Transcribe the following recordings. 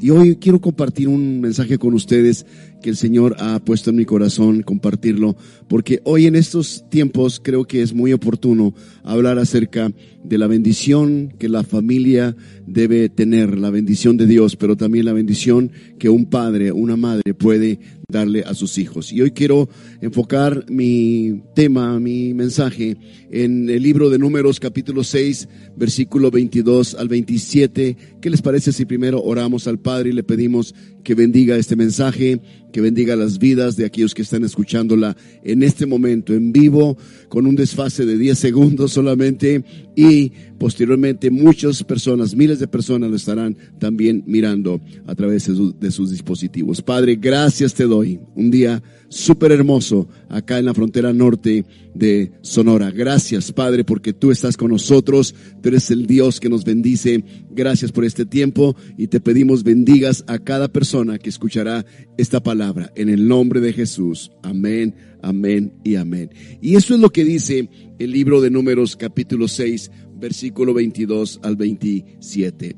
Y hoy quiero compartir un mensaje con ustedes que el Señor ha puesto en mi corazón, compartirlo, porque hoy en estos tiempos creo que es muy oportuno hablar acerca de la bendición que la familia debe tener, la bendición de Dios, pero también la bendición que un padre, una madre puede darle a sus hijos. Y hoy quiero enfocar mi tema, mi mensaje en el libro de Números capítulo 6, versículo 22 al 27. ¿Qué les parece si primero oramos al Padre y le pedimos que bendiga este mensaje, que bendiga las vidas de aquellos que están escuchándola en este momento en vivo, con un desfase de 10 segundos solamente y posteriormente muchas personas, miles de personas lo estarán también mirando a través de, sus dispositivos. Padre, gracias te doy. Un día súper hermoso acá en la frontera norte de Sonora. Gracias, Padre, porque tú estás con nosotros. Tú eres el Dios que nos bendice. Gracias por este tiempo y te pedimos bendigas a cada persona que escuchará esta palabra. En el nombre de Jesús. Amén, amén y amén. Y eso es lo que dice el libro de Números capítulo 6, versículo 22 al 27.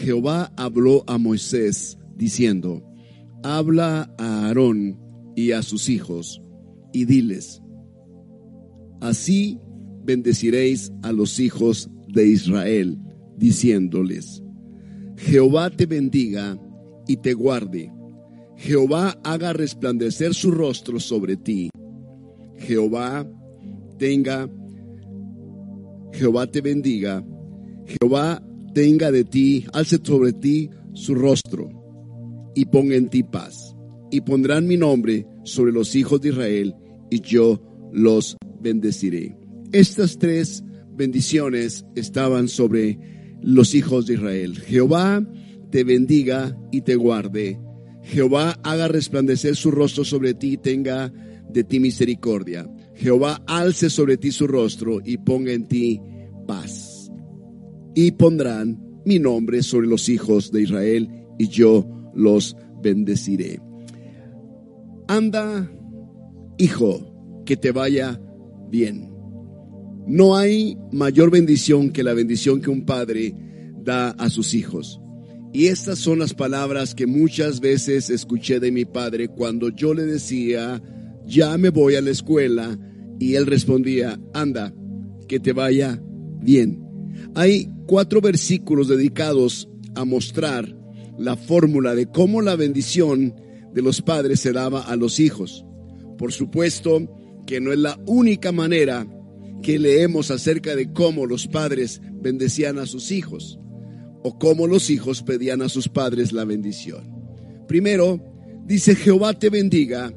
Jehová habló a Moisés diciendo, habla a Aarón y a sus hijos, y diles, así bendeciréis a los hijos de Israel, diciéndoles, Jehová te bendiga y te guarde, Jehová haga resplandecer su rostro sobre ti, Jehová tenga, Jehová te bendiga, Jehová tenga de ti, alce sobre ti su rostro y ponga en ti paz y pondrán mi nombre sobre los hijos de Israel y yo los bendeciré. Estas tres bendiciones estaban sobre los hijos de Israel. Jehová te bendiga y te guarde. Jehová haga resplandecer su rostro sobre ti y tenga de ti misericordia. Jehová alce sobre ti su rostro y ponga en ti paz. Y pondrán mi nombre sobre los hijos de Israel y yo los bendeciré. Anda, hijo, que te vaya bien. No hay mayor bendición que la bendición que un padre da a sus hijos. Y estas son las palabras que muchas veces escuché de mi padre cuando yo le decía, ya me voy a la escuela, y él respondía, anda, que te vaya bien. Hay cuatro versículos dedicados a mostrar la fórmula de cómo la bendición de los padres se daba a los hijos. Por supuesto que no es la única manera que leemos acerca de cómo los padres bendecían a sus hijos o cómo los hijos pedían a sus padres la bendición. Primero, dice Jehová te bendiga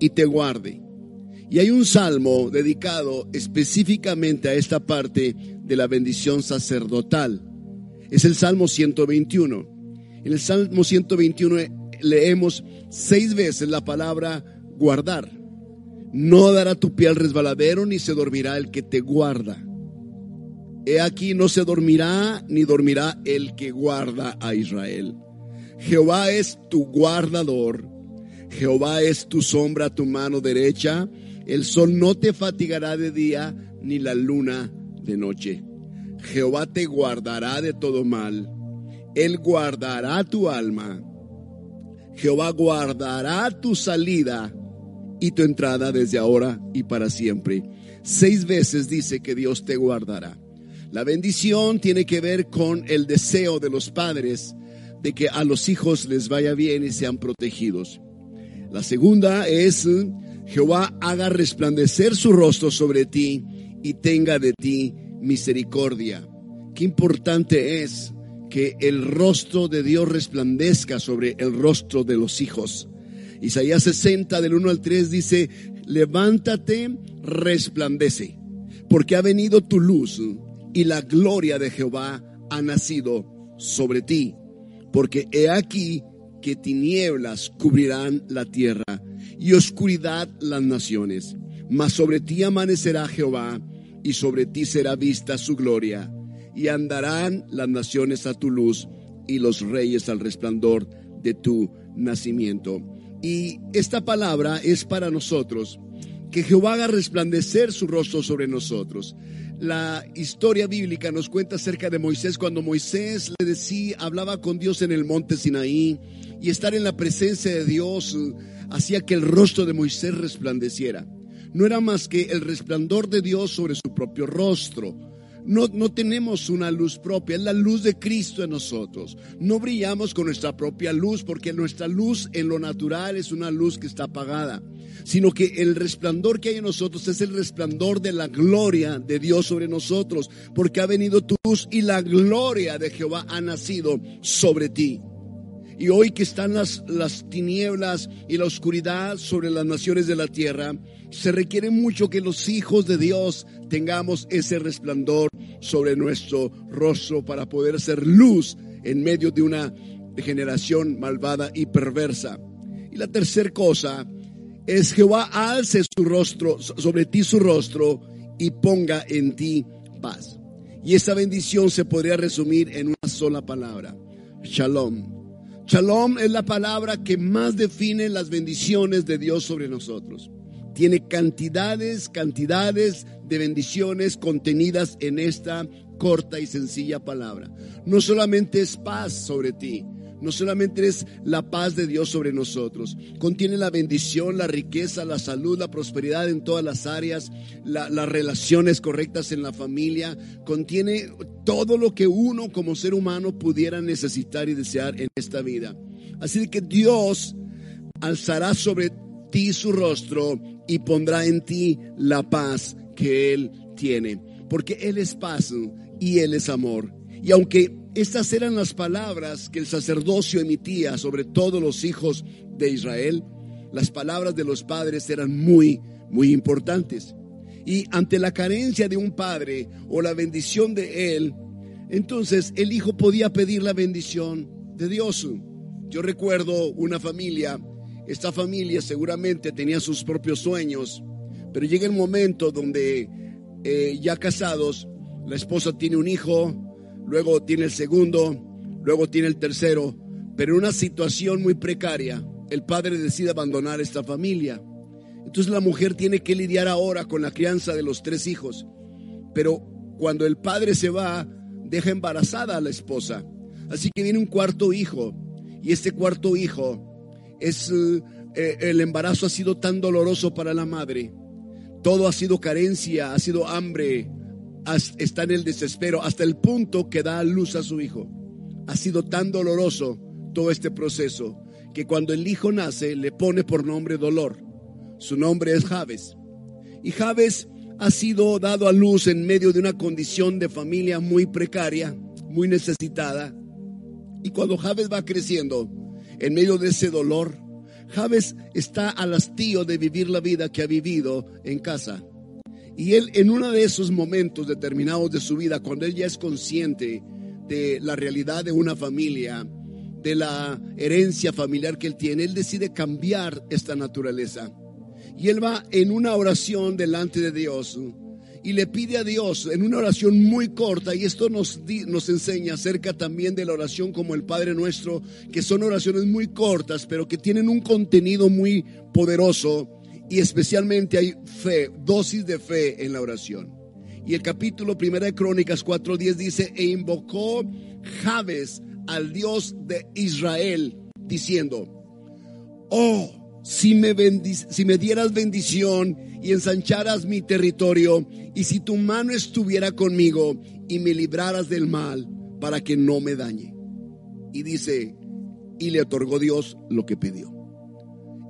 y te guarde. Y hay un salmo dedicado específicamente a esta parte de la bendición sacerdotal. Es el Salmo 121. En el Salmo 121 leemos seis veces la palabra guardar. No dará tu pie al resbaladero, ni se dormirá el que te guarda. He aquí no se dormirá, ni dormirá el que guarda a Israel. Jehová es tu guardador. Jehová es tu sombra, tu mano derecha. El sol no te fatigará de día, ni la luna de noche. Jehová te guardará de todo mal. Él guardará tu alma. Jehová guardará tu salida y tu entrada desde ahora y para siempre. Seis veces dice que Dios te guardará. La bendición tiene que ver con el deseo de los padres de que a los hijos les vaya bien y sean protegidos. La segunda es, Jehová haga resplandecer su rostro sobre ti y tenga de ti misericordia. Qué importante es que el rostro de Dios resplandezca sobre el rostro de los hijos. Isaías 60 del 1 al 3 dice, levántate, resplandece, porque ha venido tu luz y la gloria de Jehová ha nacido sobre ti, porque he aquí que tinieblas cubrirán la tierra y oscuridad las naciones, mas sobre ti amanecerá Jehová y sobre ti será vista su gloria y andarán las naciones a tu luz y los reyes al resplandor de tu nacimiento. Y esta palabra es para nosotros que Jehová haga resplandecer su rostro sobre nosotros. La historia bíblica nos cuenta acerca de Moisés cuando Moisés le decía, hablaba con Dios en el monte Sinaí y estar en la presencia de Dios eh, hacía que el rostro de Moisés resplandeciera. No era más que el resplandor de Dios sobre su propio rostro. No, no, tenemos una luz propia, es la luz de Cristo en nosotros. No brillamos con nuestra propia luz porque nuestra luz en lo natural es una luz que está apagada sino que el resplandor que hay en nosotros es el resplandor de la gloria de Dios sobre nosotros, porque ha venido tu luz y la gloria de Jehová ha nacido sobre ti. Y hoy que están las, las tinieblas y la oscuridad sobre las naciones de la tierra, se requiere mucho que los hijos de Dios tengamos ese resplandor sobre nuestro rostro para poder ser luz en medio de una generación malvada y perversa. Y la tercera cosa es Jehová alce su rostro, sobre ti su rostro y ponga en ti paz. Y esa bendición se podría resumir en una sola palabra, shalom. Shalom es la palabra que más define las bendiciones de Dios sobre nosotros. Tiene cantidades, cantidades de bendiciones contenidas en esta corta y sencilla palabra. No solamente es paz sobre ti, no solamente es la paz de Dios sobre nosotros, contiene la bendición, la riqueza, la salud, la prosperidad en todas las áreas, las relaciones correctas en la familia, contiene todo lo que uno como ser humano pudiera necesitar y desear en esta vida. Así que Dios alzará sobre ti su rostro y pondrá en ti la paz que Él tiene, porque Él es paz y Él es amor. Y aunque estas eran las palabras que el sacerdocio emitía sobre todos los hijos de Israel. Las palabras de los padres eran muy, muy importantes. Y ante la carencia de un padre o la bendición de él, entonces el hijo podía pedir la bendición de Dios. Yo recuerdo una familia, esta familia seguramente tenía sus propios sueños, pero llega el momento donde eh, ya casados, la esposa tiene un hijo, luego tiene el segundo, luego tiene el tercero, pero en una situación muy precaria, el padre decide abandonar esta familia. Entonces la mujer tiene que lidiar ahora con la crianza de los tres hijos, pero cuando el padre se va, deja embarazada a la esposa. Así que viene un cuarto hijo, y este cuarto hijo es eh, el embarazo ha sido tan doloroso para la madre. Todo ha sido carencia, ha sido hambre, está en el desespero hasta el punto que da a luz a su hijo. Ha sido tan doloroso todo este proceso que cuando el hijo nace le pone por nombre dolor. Su nombre es Javes. Y Javes ha sido dado a luz en medio de una condición de familia muy precaria, muy necesitada. Y cuando Javes va creciendo, en medio de ese dolor, Javes está al hastío de vivir la vida que ha vivido en casa. Y él en uno de esos momentos determinados de su vida, cuando él ya es consciente de la realidad de una familia, de la herencia familiar que él tiene, él decide cambiar esta naturaleza. Y él va en una oración delante de Dios y le pide a Dios en una oración muy corta, y esto nos, nos enseña acerca también de la oración como el Padre Nuestro, que son oraciones muy cortas, pero que tienen un contenido muy poderoso y especialmente hay fe, dosis de fe en la oración. Y el capítulo primera de Crónicas 4:10 dice, e invocó Jabes al Dios de Israel, diciendo, oh, si me, si me dieras bendición y ensancharas mi territorio, y si tu mano estuviera conmigo y me libraras del mal, para que no me dañe. Y dice, y le otorgó Dios lo que pidió.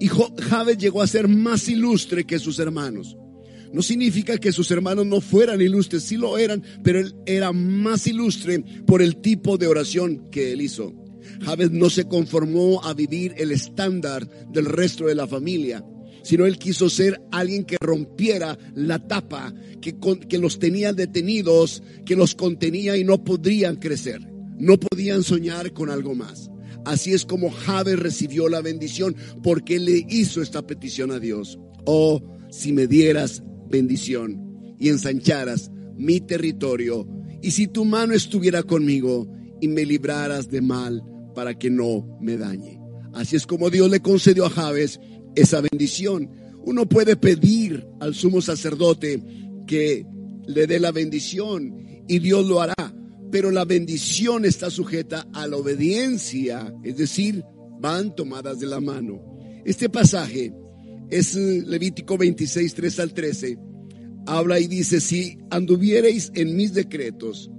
Y Jabez llegó a ser más ilustre que sus hermanos. No significa que sus hermanos no fueran ilustres, sí lo eran, pero él era más ilustre por el tipo de oración que él hizo. Jabez no se conformó a vivir el estándar del resto de la familia, sino él quiso ser alguien que rompiera la tapa, que, que los tenía detenidos, que los contenía y no podrían crecer, no podían soñar con algo más. Así es como Javes recibió la bendición porque le hizo esta petición a Dios. Oh, si me dieras bendición y ensancharas mi territorio y si tu mano estuviera conmigo y me libraras de mal para que no me dañe. Así es como Dios le concedió a Javes esa bendición. Uno puede pedir al sumo sacerdote que le dé la bendición y Dios lo hará, pero la bendición está sujeta a la obediencia, es decir, van tomadas de la mano. Este pasaje es Levítico 26, 3 al 13. Habla y dice, si anduviereis en mis decretos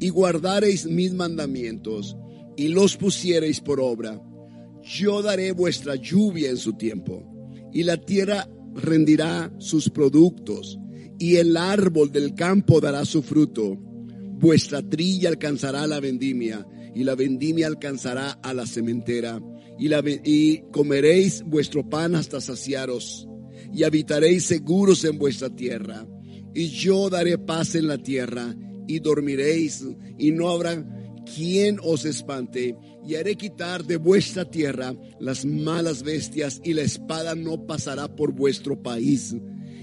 y guardareis mis mandamientos y los pusiereis por obra, yo daré vuestra lluvia en su tiempo y la tierra rendirá sus productos y el árbol del campo dará su fruto. Vuestra trilla alcanzará la vendimia y la vendimia alcanzará a la cementera y, y comeréis vuestro pan hasta saciaros y habitaréis seguros en vuestra tierra. Y yo daré paz en la tierra y dormiréis y no habrá quien os espante. Y haré quitar de vuestra tierra las malas bestias y la espada no pasará por vuestro país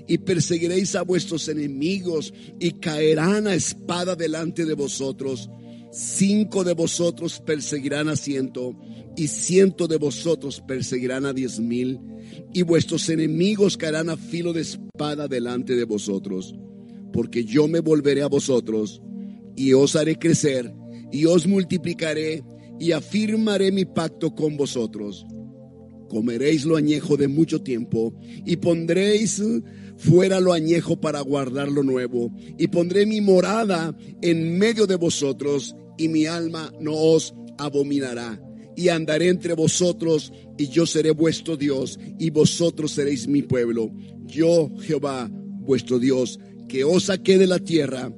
y perseguiréis a vuestros enemigos y caerán a espada delante de vosotros. Cinco de vosotros perseguirán a ciento y ciento de vosotros perseguirán a diez mil y vuestros enemigos caerán a filo de espada delante de vosotros. Porque yo me volveré a vosotros y os haré crecer y os multiplicaré y afirmaré mi pacto con vosotros. Comeréis lo añejo de mucho tiempo y pondréis fuera lo añejo para guardar lo nuevo. Y pondré mi morada en medio de vosotros y mi alma no os abominará. Y andaré entre vosotros y yo seré vuestro Dios y vosotros seréis mi pueblo. Yo, Jehová, vuestro Dios, que os saqué de la tierra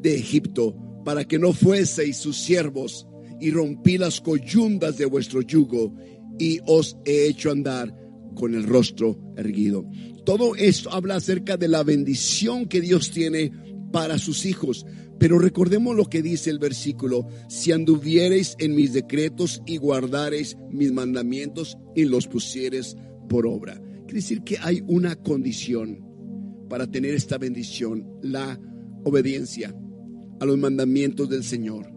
de Egipto para que no fueseis sus siervos y rompí las coyundas de vuestro yugo y os he hecho andar con el rostro erguido. Todo esto habla acerca de la bendición que Dios tiene para sus hijos. Pero recordemos lo que dice el versículo, si anduviereis en mis decretos y guardareis mis mandamientos y los pusieres por obra. Quiere decir que hay una condición para tener esta bendición, la obediencia a los mandamientos del Señor.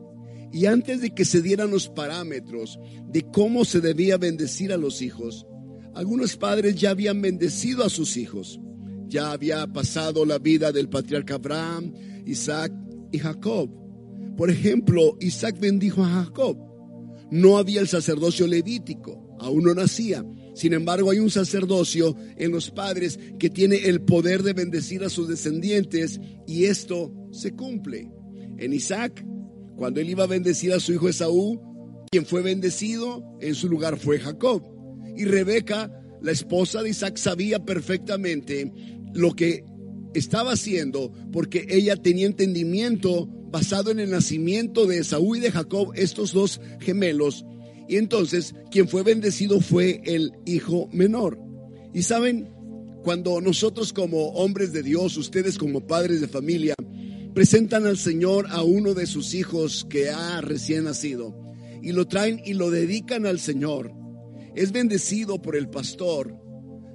Y antes de que se dieran los parámetros de cómo se debía bendecir a los hijos, algunos padres ya habían bendecido a sus hijos. Ya había pasado la vida del patriarca Abraham, Isaac y Jacob. Por ejemplo, Isaac bendijo a Jacob. No había el sacerdocio levítico, aún no nacía. Sin embargo, hay un sacerdocio en los padres que tiene el poder de bendecir a sus descendientes y esto se cumple. En Isaac, cuando él iba a bendecir a su hijo Esaú, quien fue bendecido en su lugar fue Jacob. Y Rebeca, la esposa de Isaac, sabía perfectamente lo que estaba haciendo porque ella tenía entendimiento basado en el nacimiento de Esaú y de Jacob, estos dos gemelos. Y entonces quien fue bendecido fue el hijo menor. Y saben, cuando nosotros como hombres de Dios, ustedes como padres de familia, presentan al Señor a uno de sus hijos que ha recién nacido y lo traen y lo dedican al Señor, es bendecido por el pastor,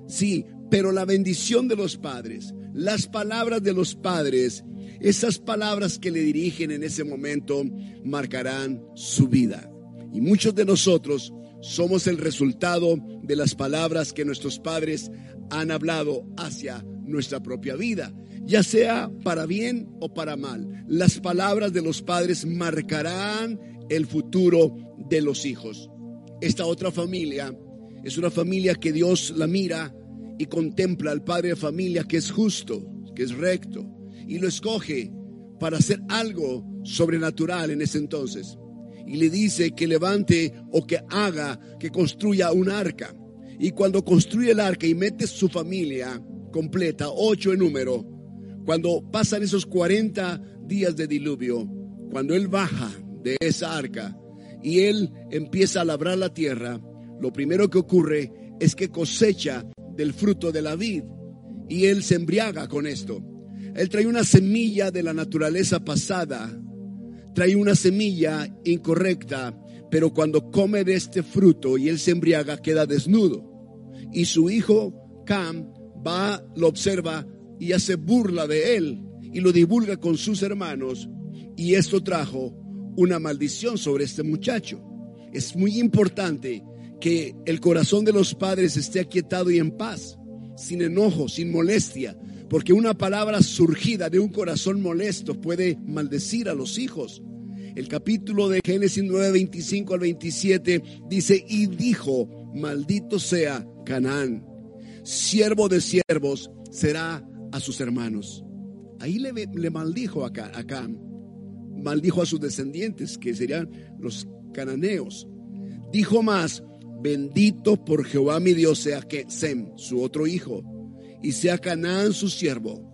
sí, pero la bendición de los padres, las palabras de los padres, esas palabras que le dirigen en ese momento marcarán su vida. Y muchos de nosotros somos el resultado de las palabras que nuestros padres han hablado hacia nuestra propia vida, ya sea para bien o para mal. Las palabras de los padres marcarán el futuro de los hijos. Esta otra familia es una familia que Dios la mira y contempla al padre de familia que es justo, que es recto, y lo escoge para hacer algo sobrenatural en ese entonces. Y le dice que levante o que haga, que construya un arca. Y cuando construye el arca y mete su familia completa, ocho en número, cuando pasan esos 40 días de diluvio, cuando él baja de esa arca, y él empieza a labrar la tierra, lo primero que ocurre es que cosecha del fruto de la vid y él se embriaga con esto. Él trae una semilla de la naturaleza pasada, trae una semilla incorrecta, pero cuando come de este fruto y él se embriaga queda desnudo. Y su hijo Cam va, lo observa y hace burla de él y lo divulga con sus hermanos y esto trajo una maldición sobre este muchacho. Es muy importante que el corazón de los padres esté aquietado y en paz. sin enojo, sin molestia, porque una palabra surgida de un corazón molesto puede maldecir a los hijos. El capítulo de Génesis 9, 25 al 27 dice, y dijo, maldito sea Canaán, siervo de siervos será a sus hermanos. Ahí le, maldijo a, a maldijo a sus descendientes, que serían los cananeos. Dijo más, bendito por Jehová mi Dios sea que Sem, su otro hijo, y sea Canaán su siervo.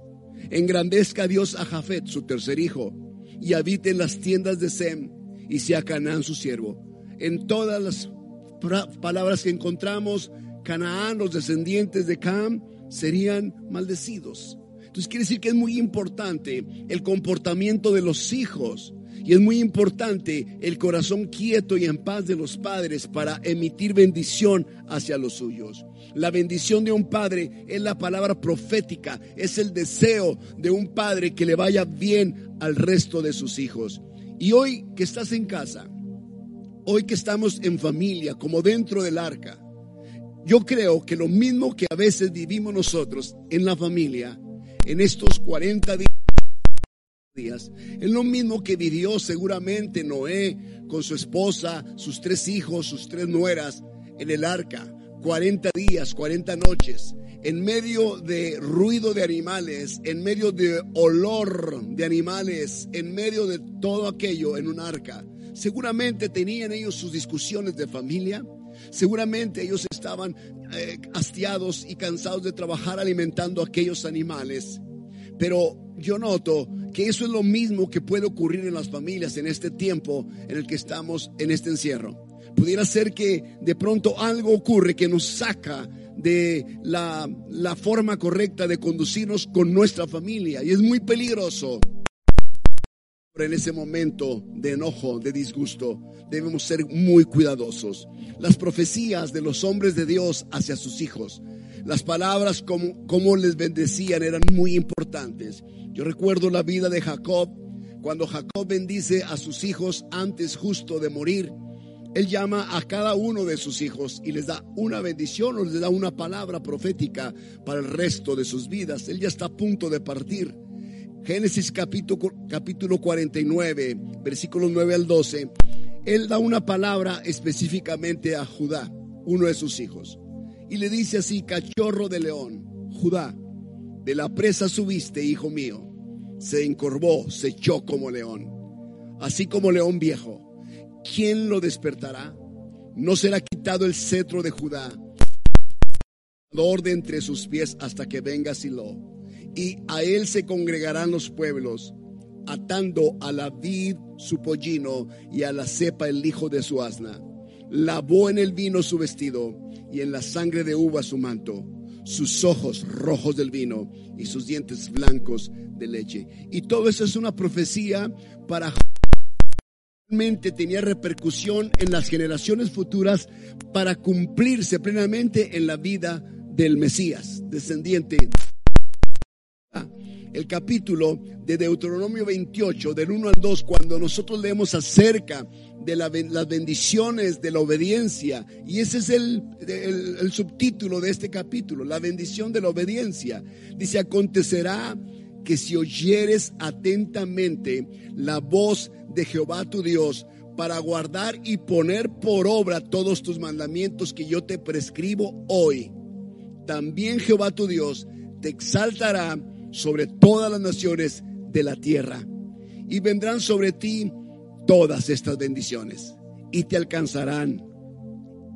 Engrandezca Dios a Jafet, su tercer hijo, y habite en las tiendas de Sem, y sea Canaán su siervo. En todas las palabras que encontramos, Canaán, los descendientes de Cam, serían maldecidos. Entonces quiere decir que es muy importante el comportamiento de los hijos y es muy importante el corazón quieto y en paz de los padres para emitir bendición hacia los suyos. La bendición de un padre es la palabra profética, es el deseo de un padre que le vaya bien al resto de sus hijos. Y hoy que estás en casa, hoy que estamos en familia, como dentro del arca, yo creo que lo mismo que a veces vivimos nosotros en la familia, en estos 40 días. Es lo mismo que vivió seguramente Noé con su esposa, sus tres hijos, sus tres nueras en el arca. 40 días, 40 noches, en medio de ruido de animales, en medio de olor de animales, en medio de todo aquello en un arca. Seguramente tenían ellos sus discusiones de familia, seguramente ellos estaban eh, hastiados y cansados de trabajar alimentando a aquellos animales. Pero yo noto que eso es lo mismo que puede ocurrir en las familias en este tiempo en el que estamos en este encierro. Pudiera ser que de pronto algo ocurre que nos saca de la, la forma correcta de conducirnos con nuestra familia y es muy peligroso. En ese momento de enojo, de disgusto, debemos ser muy cuidadosos. Las profecías de los hombres de Dios hacia sus hijos, las palabras como, como les bendecían eran muy importantes. Yo recuerdo la vida de Jacob, cuando Jacob bendice a sus hijos antes justo de morir. Él llama a cada uno de sus hijos y les da una bendición o les da una palabra profética para el resto de sus vidas. Él ya está a punto de partir. Génesis capítulo, capítulo 49, versículos 9 al 12, él da una palabra específicamente a Judá, uno de sus hijos. Y le dice así, cachorro de león, Judá, de la presa subiste, hijo mío. Se encorvó, se echó como león, así como león viejo. ¿Quién lo despertará? No será quitado el cetro de Judá, de entre sus pies hasta que venga Silo y a él se congregarán los pueblos, atando a la vid su pollino y a la cepa el hijo de su asna. Lavó en el vino su vestido y en la sangre de uva su manto, sus ojos rojos del vino y sus dientes blancos de leche. Y todo eso es una profecía para realmente tenía repercusión en las generaciones futuras para cumplirse plenamente en la vida del Mesías, descendiente el capítulo de Deuteronomio 28, del 1 al 2, cuando nosotros leemos acerca de las bendiciones de la obediencia, y ese es el, el subtítulo de este capítulo, la bendición de la obediencia. Dice, acontecerá que si oyeres atentamente la voz de Jehová tu Dios, para guardar y poner por obra todos tus mandamientos que yo te prescribo hoy, también Jehová tu Dios te exaltará sobre todas las naciones de la tierra. Y vendrán sobre ti todas estas bendiciones y te alcanzarán.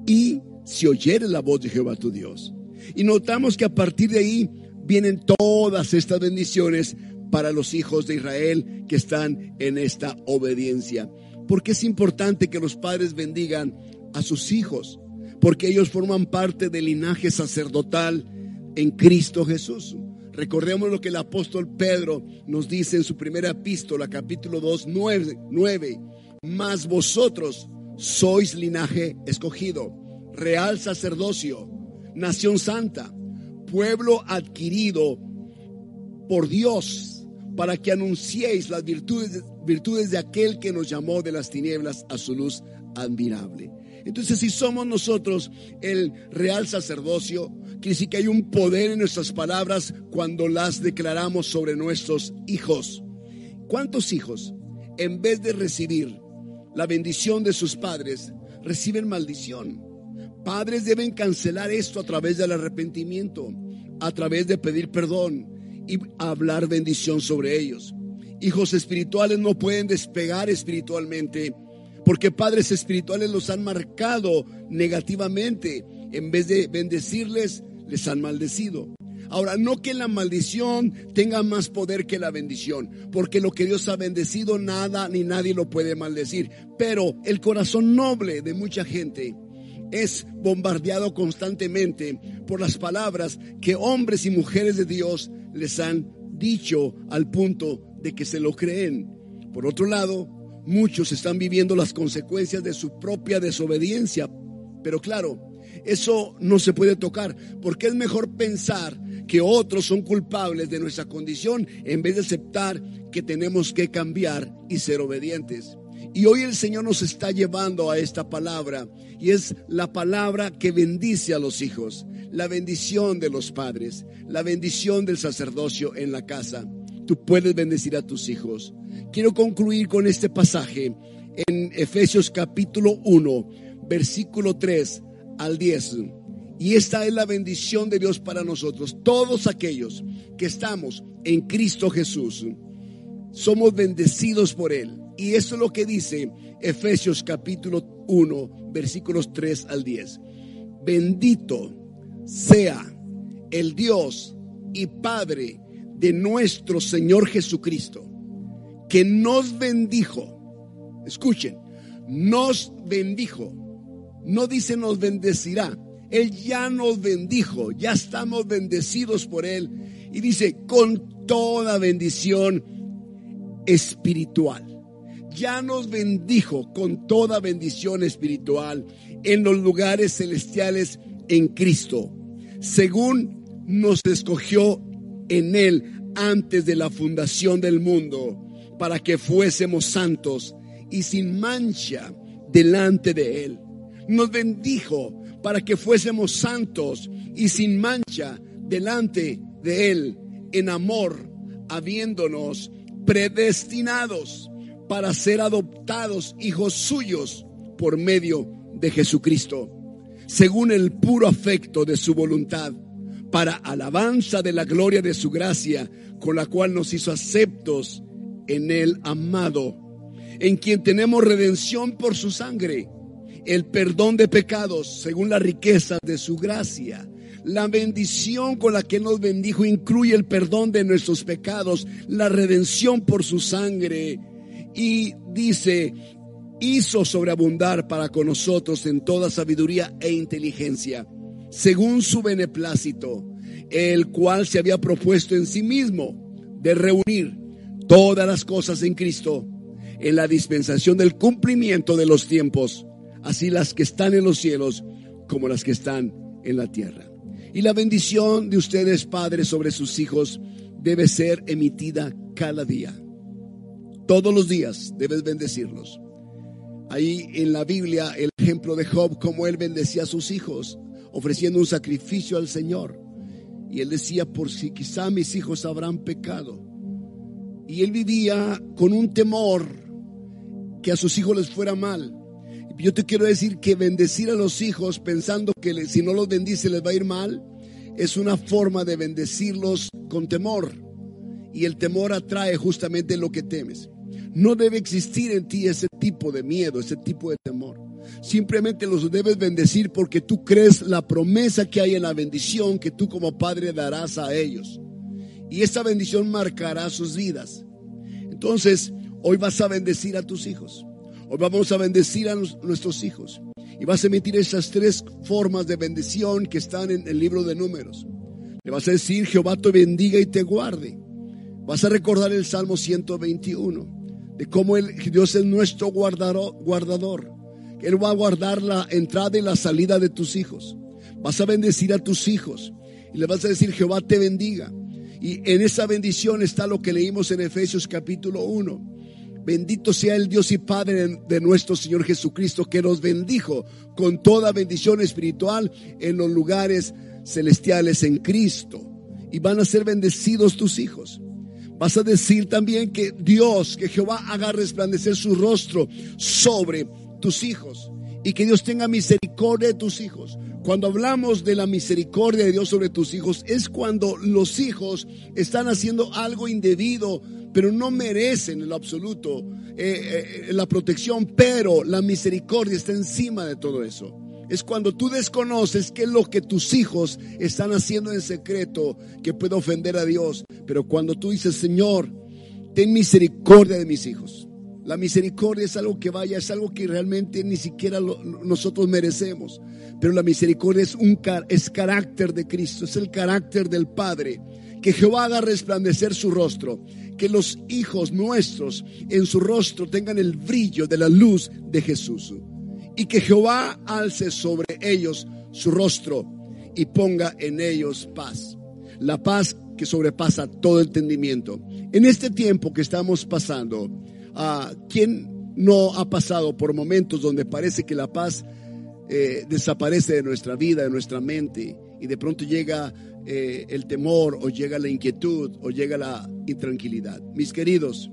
Y si oyeres la voz de Jehová tu Dios. Y notamos que a partir de ahí vienen todas estas bendiciones para los hijos de Israel que están en esta obediencia. Porque es importante que los padres bendigan a sus hijos, porque ellos forman parte del linaje sacerdotal en Cristo Jesús. Recordemos lo que el apóstol Pedro nos dice en su primera epístola, capítulo 2, 9, 9. Mas vosotros sois linaje escogido, real sacerdocio, nación santa, pueblo adquirido por Dios, para que anunciéis las virtudes, virtudes de aquel que nos llamó de las tinieblas a su luz admirable. Entonces, si somos nosotros el real sacerdocio, quiere decir que hay un poder en nuestras palabras cuando las declaramos sobre nuestros hijos. ¿Cuántos hijos, en vez de recibir la bendición de sus padres, reciben maldición? Padres deben cancelar esto a través del arrepentimiento, a través de pedir perdón y hablar bendición sobre ellos. Hijos espirituales no pueden despegar espiritualmente porque padres espirituales los han marcado negativamente. En vez de bendecirles, les han maldecido. Ahora, no que la maldición tenga más poder que la bendición, porque lo que Dios ha bendecido, nada ni nadie lo puede maldecir. Pero el corazón noble de mucha gente es bombardeado constantemente por las palabras que hombres y mujeres de Dios les han dicho al punto de que se lo creen. Por otro lado, muchos están viviendo las consecuencias de su propia desobediencia. Pero claro, eso no se puede tocar, porque es mejor pensar que otros son culpables de nuestra condición en vez de aceptar que tenemos que cambiar y ser obedientes. Y hoy el Señor nos está llevando a esta palabra y es la palabra que bendice a los hijos, la bendición de los padres, la bendición del sacerdocio en la casa. Tú puedes bendecir a tus hijos. Quiero concluir con este pasaje en Efesios capítulo 1, versículo 3 al 10. Y esta es la bendición de Dios para nosotros, todos aquellos que estamos en Cristo Jesús. Somos bendecidos por Él y eso es lo que dice Efesios capítulo 1, versículos 3 al 10. Bendito sea el Dios y Padre de nuestro Señor Jesucristo, que nos bendijo. Escuchen, nos bendijo. No dice nos bendecirá. Él ya nos bendijo, ya estamos bendecidos por Él. Y dice, con toda bendición espiritual ya nos bendijo con toda bendición espiritual en los lugares celestiales en Cristo, según nos escogió en Él antes de la fundación del mundo, para que fuésemos santos y sin mancha delante de Él. Nos bendijo para que fuésemos santos y sin mancha delante de Él en amor, habiéndonos predestinados para ser adoptados hijos suyos por medio de Jesucristo, según el puro afecto de su voluntad, para alabanza de la gloria de su gracia, con la cual nos hizo aceptos en el amado, en quien tenemos redención por su sangre, el perdón de pecados según la riqueza de su gracia. La bendición con la que nos bendijo incluye el perdón de nuestros pecados, la redención por su sangre, y dice, hizo sobreabundar para con nosotros en toda sabiduría e inteligencia, según su beneplácito, el cual se había propuesto en sí mismo de reunir todas las cosas en Cristo, en la dispensación del cumplimiento de los tiempos, así las que están en los cielos como las que están en la tierra. Y la bendición de ustedes, padres, sobre sus hijos debe ser emitida cada día todos los días debes bendecirlos. Ahí en la Biblia el ejemplo de Job, como él bendecía a sus hijos, ofreciendo un sacrificio al Señor. Y él decía, por si quizá mis hijos habrán pecado. Y él vivía con un temor que a sus hijos les fuera mal. Yo te quiero decir que bendecir a los hijos pensando que si no los bendice les va a ir mal, es una forma de bendecirlos con temor. Y el temor atrae justamente lo que temes. No debe existir en ti ese tipo de miedo, ese tipo de temor. Simplemente los debes bendecir porque tú crees la promesa que hay en la bendición que tú como padre darás a ellos. Y esa bendición marcará sus vidas. Entonces, hoy vas a bendecir a tus hijos. Hoy vamos a bendecir a nuestros hijos. Y vas a emitir esas tres formas de bendición que están en el libro de números. Le vas a decir, Jehová te bendiga y te guarde. Vas a recordar el Salmo 121 de cómo el, Dios es nuestro guardador. Él va a guardar la entrada y la salida de tus hijos. Vas a bendecir a tus hijos y le vas a decir Jehová te bendiga. Y en esa bendición está lo que leímos en Efesios capítulo 1. Bendito sea el Dios y Padre de nuestro Señor Jesucristo, que nos bendijo con toda bendición espiritual en los lugares celestiales en Cristo. Y van a ser bendecidos tus hijos. Vas a decir también que Dios, que Jehová haga resplandecer su rostro sobre tus hijos y que Dios tenga misericordia de tus hijos. Cuando hablamos de la misericordia de Dios sobre tus hijos, es cuando los hijos están haciendo algo indebido, pero no merecen en lo absoluto eh, eh, la protección, pero la misericordia está encima de todo eso. Es cuando tú desconoces qué es lo que tus hijos están haciendo en secreto que puede ofender a Dios. Pero cuando tú dices, Señor, ten misericordia de mis hijos. La misericordia es algo que vaya, es algo que realmente ni siquiera nosotros merecemos. Pero la misericordia es, un, es carácter de Cristo, es el carácter del Padre. Que Jehová haga resplandecer su rostro, que los hijos nuestros en su rostro tengan el brillo de la luz de Jesús. Y que Jehová alce sobre ellos su rostro y ponga en ellos paz. La paz que sobrepasa todo entendimiento. En este tiempo que estamos pasando, ¿A ¿Quién no ha pasado por momentos donde parece que la paz eh, desaparece de nuestra vida, de nuestra mente, y de pronto llega eh, el temor o llega la inquietud o llega la intranquilidad? Mis queridos,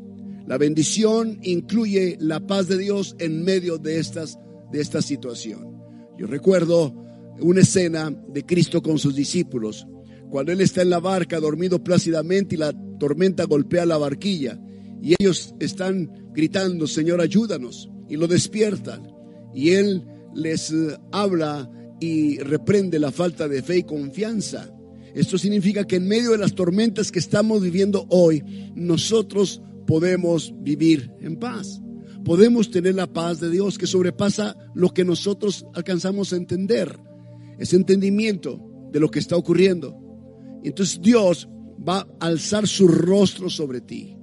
la bendición incluye la paz de Dios en medio de, estas, de esta situación. Yo recuerdo una escena de Cristo con sus discípulos, cuando Él está en la barca dormido plácidamente y la tormenta golpea la barquilla y ellos están gritando, Señor, ayúdanos. Y lo despiertan. Y Él les eh, habla y reprende la falta de fe y confianza. Esto significa que en medio de las tormentas que estamos viviendo hoy, nosotros podemos vivir en paz. Podemos tener la paz de Dios que sobrepasa lo que nosotros alcanzamos a entender. Ese entendimiento de lo que está ocurriendo. Entonces Dios va a alzar su rostro sobre ti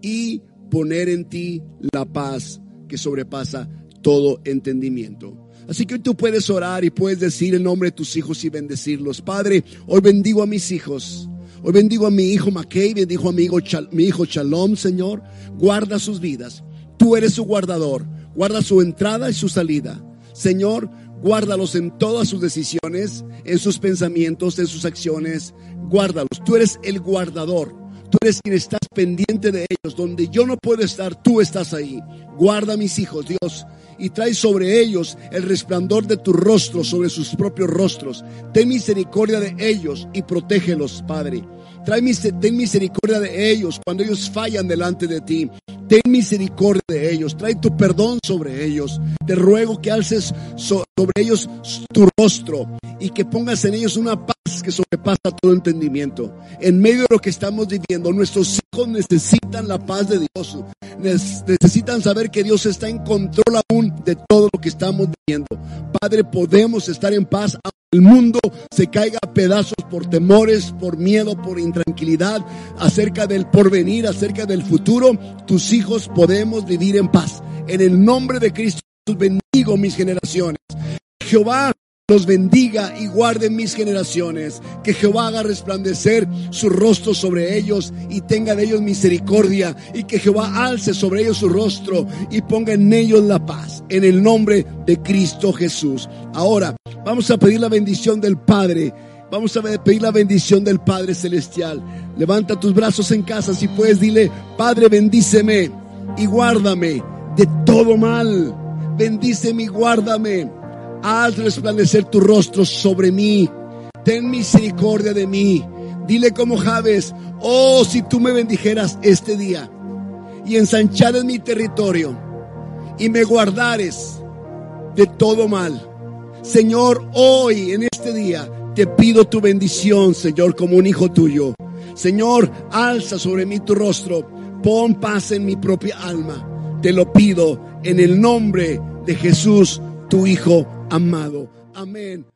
y poner en ti la paz que sobrepasa todo entendimiento. Así que hoy tú puedes orar y puedes decir el nombre de tus hijos y bendecirlos. Padre, hoy bendigo a mis hijos. Hoy bendigo a mi hijo Mackey, bendigo a mi hijo, mi hijo Shalom, Señor. Guarda sus vidas. Tú eres su guardador. Guarda su entrada y su salida. Señor, guárdalos en todas sus decisiones, en sus pensamientos, en sus acciones. Guárdalos. Tú eres el guardador. Tú eres quien estás pendiente de ellos. Donde yo no puedo estar, tú estás ahí. Guarda a mis hijos, Dios, y trae sobre ellos el resplandor de tu rostro, sobre sus propios rostros. Ten misericordia de ellos y protégelos, Padre. Ten misericordia de ellos cuando ellos fallan delante de ti. Ten misericordia de ellos, trae tu perdón sobre ellos. Te ruego que alces sobre ellos tu rostro y que pongas en ellos una paz que sobrepasa todo entendimiento. En medio de lo que estamos viviendo, nuestros hijos necesitan la paz de Dios. Necesitan saber que Dios está en control aún de todo lo que estamos viviendo. Padre, podemos estar en paz el mundo se caiga pedazos por temores, por miedo, por intranquilidad, acerca del porvenir, acerca del futuro, tus hijos podemos vivir en paz. En el nombre de Cristo bendigo mis generaciones. Jehová los bendiga y guarde mis generaciones. Que Jehová haga resplandecer su rostro sobre ellos y tenga de ellos misericordia. Y que Jehová alce sobre ellos su rostro y ponga en ellos la paz. En el nombre de Cristo Jesús. Ahora vamos a pedir la bendición del Padre. Vamos a pedir la bendición del Padre Celestial. Levanta tus brazos en casa si puedes. Dile, Padre, bendíceme y guárdame de todo mal. Bendíceme y guárdame haz resplandecer tu rostro sobre mí, ten misericordia de mí. Dile como Javes, oh, si tú me bendijeras este día y ensanchares mi territorio y me guardares de todo mal. Señor, hoy en este día te pido tu bendición, Señor, como un hijo tuyo. Señor, alza sobre mí tu rostro, pon paz en mi propia alma. Te lo pido en el nombre de Jesús, tu Hijo amado. Amén.